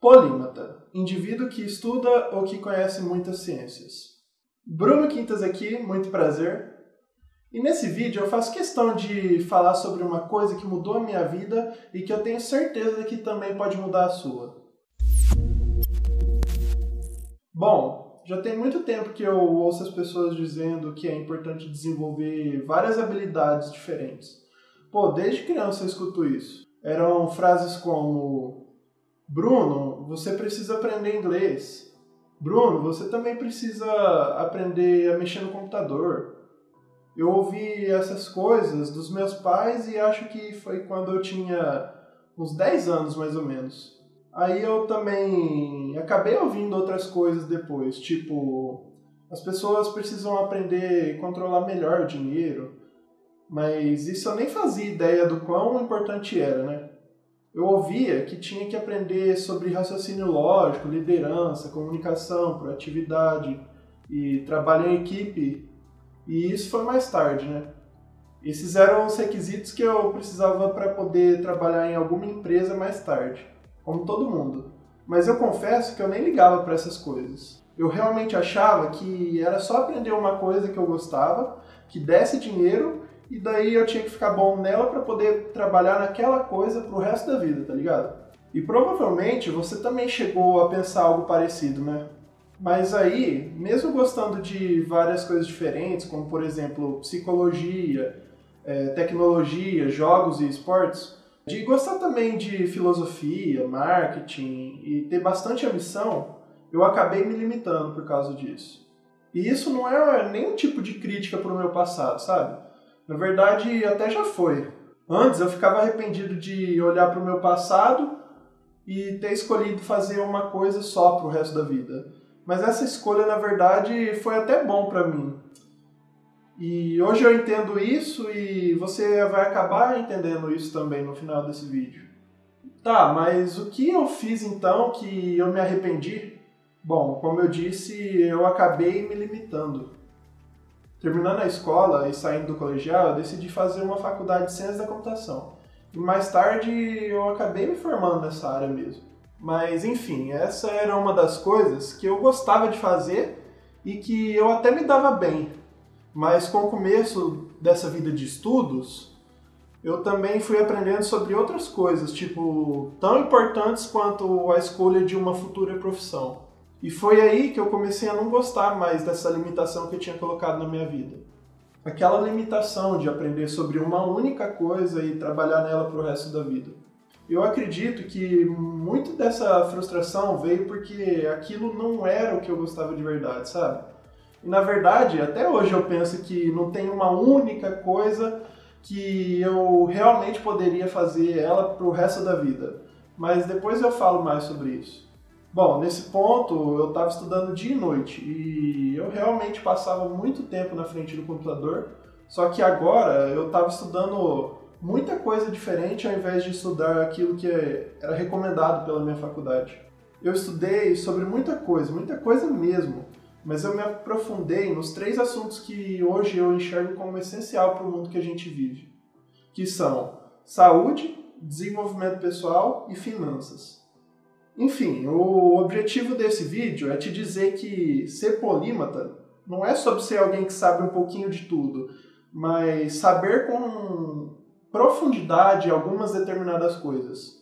Polímata, indivíduo que estuda ou que conhece muitas ciências. Bruno Quintas aqui, muito prazer. E nesse vídeo eu faço questão de falar sobre uma coisa que mudou a minha vida e que eu tenho certeza que também pode mudar a sua. Bom, já tem muito tempo que eu ouço as pessoas dizendo que é importante desenvolver várias habilidades diferentes. Pô, desde criança eu escuto isso. Eram frases como Bruno, você precisa aprender inglês. Bruno, você também precisa aprender a mexer no computador. Eu ouvi essas coisas dos meus pais e acho que foi quando eu tinha uns 10 anos mais ou menos. Aí eu também acabei ouvindo outras coisas depois, tipo, as pessoas precisam aprender a controlar melhor o dinheiro, mas isso eu nem fazia ideia do quão importante era, né? Eu ouvia que tinha que aprender sobre raciocínio lógico, liderança, comunicação, proatividade e trabalho em equipe. E isso foi mais tarde, né? Esses eram os requisitos que eu precisava para poder trabalhar em alguma empresa mais tarde, como todo mundo. Mas eu confesso que eu nem ligava para essas coisas. Eu realmente achava que era só aprender uma coisa que eu gostava, que desse dinheiro e daí eu tinha que ficar bom nela para poder trabalhar naquela coisa pro resto da vida, tá ligado? E provavelmente você também chegou a pensar algo parecido, né? Mas aí, mesmo gostando de várias coisas diferentes, como por exemplo psicologia, é, tecnologia, jogos e esportes, de gostar também de filosofia, marketing e ter bastante ambição, eu acabei me limitando por causa disso. E isso não é nenhum tipo de crítica pro meu passado, sabe? Na verdade, até já foi. Antes eu ficava arrependido de olhar para o meu passado e ter escolhido fazer uma coisa só para o resto da vida. Mas essa escolha, na verdade, foi até bom para mim. E hoje eu entendo isso e você vai acabar entendendo isso também no final desse vídeo. Tá, mas o que eu fiz então que eu me arrependi? Bom, como eu disse, eu acabei me limitando. Terminando a escola e saindo do colegial, eu decidi fazer uma faculdade de ciência da computação. E mais tarde eu acabei me formando nessa área mesmo. Mas enfim, essa era uma das coisas que eu gostava de fazer e que eu até me dava bem. Mas com o começo dessa vida de estudos, eu também fui aprendendo sobre outras coisas, tipo, tão importantes quanto a escolha de uma futura profissão. E foi aí que eu comecei a não gostar mais dessa limitação que eu tinha colocado na minha vida. Aquela limitação de aprender sobre uma única coisa e trabalhar nela para o resto da vida. Eu acredito que muito dessa frustração veio porque aquilo não era o que eu gostava de verdade, sabe? E na verdade, até hoje eu penso que não tem uma única coisa que eu realmente poderia fazer ela para o resto da vida. Mas depois eu falo mais sobre isso. Bom, nesse ponto eu estava estudando dia e noite e eu realmente passava muito tempo na frente do computador, só que agora eu estava estudando muita coisa diferente ao invés de estudar aquilo que era recomendado pela minha faculdade. Eu estudei sobre muita coisa, muita coisa mesmo, mas eu me aprofundei nos três assuntos que hoje eu enxergo como essencial para o mundo que a gente vive, que são saúde, desenvolvimento pessoal e finanças. Enfim, o objetivo desse vídeo é te dizer que ser polímata não é sobre ser alguém que sabe um pouquinho de tudo, mas saber com profundidade algumas determinadas coisas.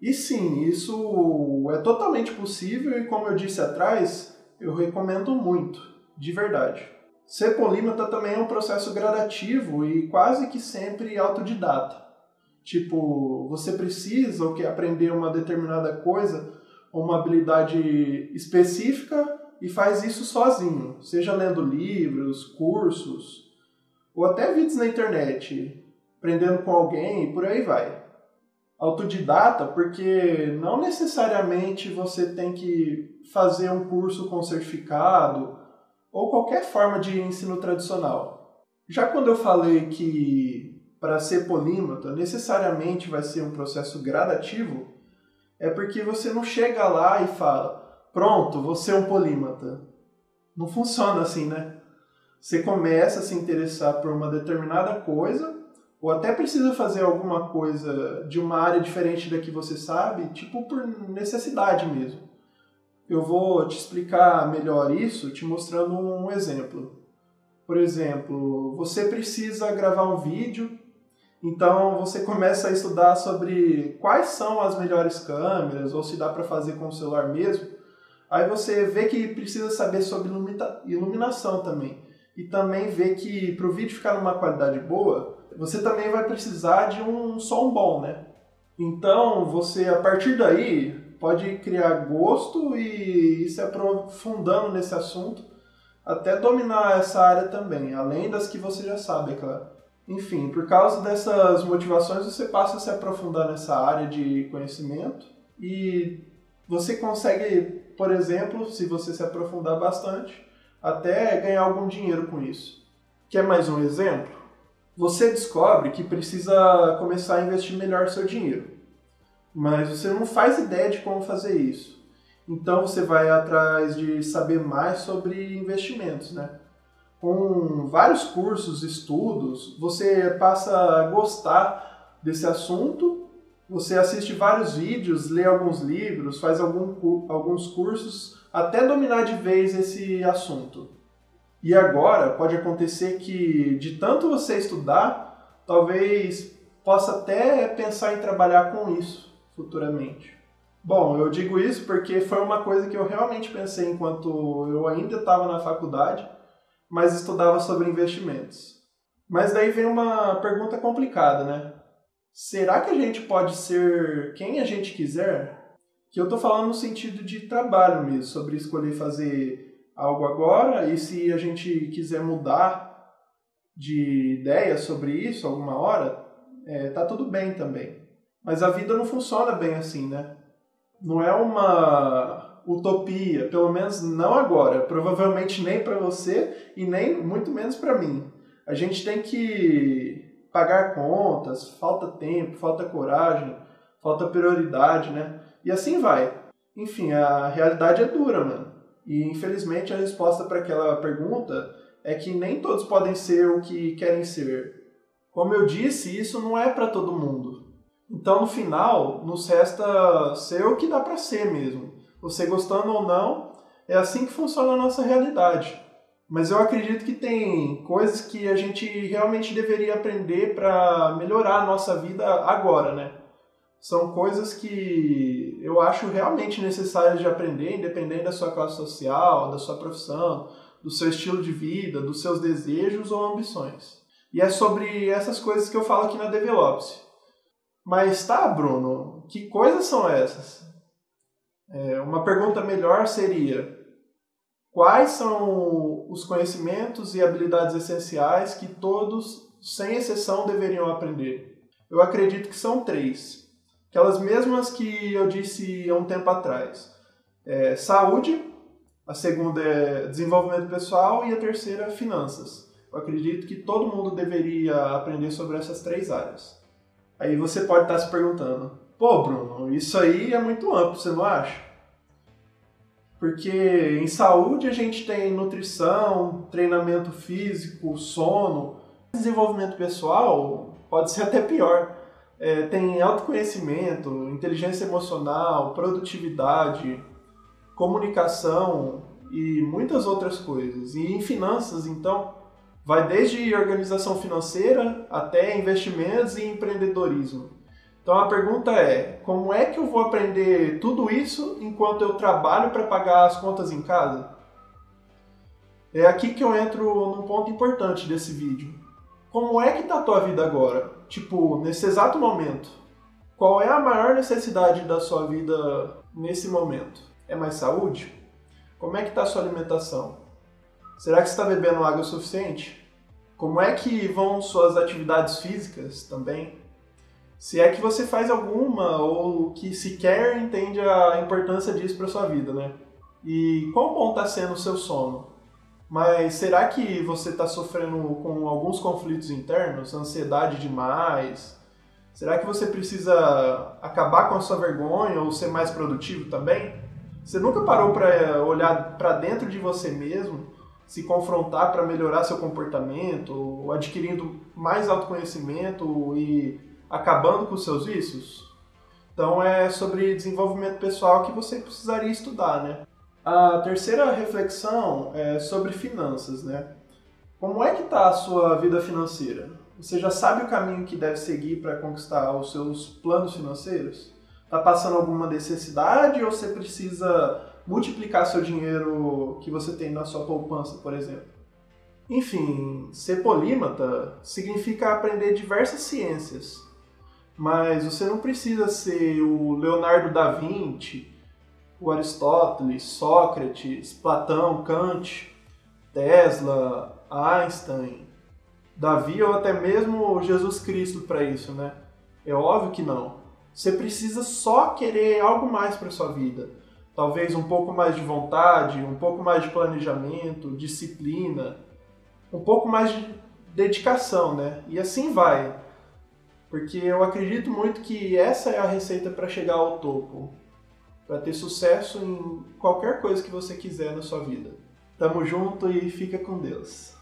E sim, isso é totalmente possível e como eu disse atrás, eu recomendo muito, de verdade. Ser polímata também é um processo gradativo e quase que sempre autodidata. Tipo, você precisa ou quer aprender uma determinada coisa, uma habilidade específica e faz isso sozinho, seja lendo livros, cursos, ou até vídeos na internet, aprendendo com alguém e por aí vai. Autodidata, porque não necessariamente você tem que fazer um curso com certificado ou qualquer forma de ensino tradicional. Já quando eu falei que para ser polímata, necessariamente vai ser um processo gradativo, é porque você não chega lá e fala, pronto, você é um polímata. Não funciona assim, né? Você começa a se interessar por uma determinada coisa, ou até precisa fazer alguma coisa de uma área diferente da que você sabe, tipo por necessidade mesmo. Eu vou te explicar melhor isso te mostrando um exemplo. Por exemplo, você precisa gravar um vídeo, então você começa a estudar sobre quais são as melhores câmeras, ou se dá para fazer com o celular mesmo. Aí você vê que precisa saber sobre iluminação também. E também vê que para o vídeo ficar numa qualidade boa, você também vai precisar de um som bom, né? Então você, a partir daí, pode criar gosto e ir se aprofundando nesse assunto até dominar essa área também, além das que você já sabe, é claro. Enfim, por causa dessas motivações, você passa a se aprofundar nessa área de conhecimento e você consegue, por exemplo, se você se aprofundar bastante, até ganhar algum dinheiro com isso. Quer mais um exemplo? Você descobre que precisa começar a investir melhor seu dinheiro, mas você não faz ideia de como fazer isso. Então você vai atrás de saber mais sobre investimentos, né? Com vários cursos, estudos, você passa a gostar desse assunto, você assiste vários vídeos, lê alguns livros, faz algum, alguns cursos até dominar de vez esse assunto. E agora pode acontecer que, de tanto você estudar, talvez possa até pensar em trabalhar com isso futuramente. Bom, eu digo isso porque foi uma coisa que eu realmente pensei enquanto eu ainda estava na faculdade, mas estudava sobre investimentos. Mas daí vem uma pergunta complicada, né? Será que a gente pode ser quem a gente quiser? Que eu estou falando no sentido de trabalho mesmo, sobre escolher fazer algo agora e se a gente quiser mudar de ideia sobre isso alguma hora, é, tá tudo bem também. Mas a vida não funciona bem assim, né? Não é uma utopia, pelo menos não agora, provavelmente nem para você e nem muito menos para mim. A gente tem que pagar contas, falta tempo, falta coragem, falta prioridade, né? E assim vai. Enfim, a realidade é dura, mano. E infelizmente a resposta para aquela pergunta é que nem todos podem ser o que querem ser. Como eu disse, isso não é para todo mundo. Então no final, nos resta ser o que dá para ser mesmo. Você gostando ou não, é assim que funciona a nossa realidade. Mas eu acredito que tem coisas que a gente realmente deveria aprender para melhorar a nossa vida agora, né? são coisas que eu acho realmente necessárias de aprender, independente da sua classe social, da sua profissão, do seu estilo de vida, dos seus desejos ou ambições. E é sobre essas coisas que eu falo aqui na Develops. Mas tá, Bruno, que coisas são essas? É, uma pergunta melhor seria: quais são os conhecimentos e habilidades essenciais que todos, sem exceção, deveriam aprender? Eu acredito que são três aquelas mesmas que eu disse há um tempo atrás. É, saúde, a segunda é desenvolvimento pessoal e a terceira finanças. Eu acredito que todo mundo deveria aprender sobre essas três áreas. Aí você pode estar se perguntando, pô Bruno, isso aí é muito amplo, você não acha? Porque em saúde a gente tem nutrição, treinamento físico, sono. Desenvolvimento pessoal pode ser até pior é, tem autoconhecimento, inteligência emocional, produtividade, comunicação e muitas outras coisas. E em finanças, então, vai desde organização financeira até investimentos e empreendedorismo. Então a pergunta é: como é que eu vou aprender tudo isso enquanto eu trabalho para pagar as contas em casa? É aqui que eu entro num ponto importante desse vídeo. Como é que tá a tua vida agora? Tipo, nesse exato momento. Qual é a maior necessidade da sua vida nesse momento? É mais saúde? Como é que tá a sua alimentação? Será que está bebendo água suficiente? Como é que vão suas atividades físicas também? Se é que você faz alguma ou que sequer entende a importância disso para sua vida, né? E quão bom está sendo o seu sono? Mas será que você está sofrendo com alguns conflitos internos, ansiedade demais? Será que você precisa acabar com a sua vergonha ou ser mais produtivo também? Você nunca parou para olhar para dentro de você mesmo se confrontar para melhorar seu comportamento, adquirindo mais autoconhecimento e acabando com seus vícios? Então é sobre desenvolvimento pessoal que você precisaria estudar, né? A terceira reflexão é sobre finanças, né? Como é que está a sua vida financeira? Você já sabe o caminho que deve seguir para conquistar os seus planos financeiros? Está passando alguma necessidade ou você precisa multiplicar seu dinheiro que você tem na sua poupança, por exemplo? Enfim, ser polímata significa aprender diversas ciências, mas você não precisa ser o Leonardo da Vinci, o Aristóteles, Sócrates, Platão, Kant, Tesla, Einstein, Davi ou até mesmo Jesus Cristo para isso, né? É óbvio que não. Você precisa só querer algo mais para sua vida. Talvez um pouco mais de vontade, um pouco mais de planejamento, disciplina, um pouco mais de dedicação, né? E assim vai. Porque eu acredito muito que essa é a receita para chegar ao topo, para ter sucesso em qualquer coisa que você quiser na sua vida. Tamo junto e fica com Deus.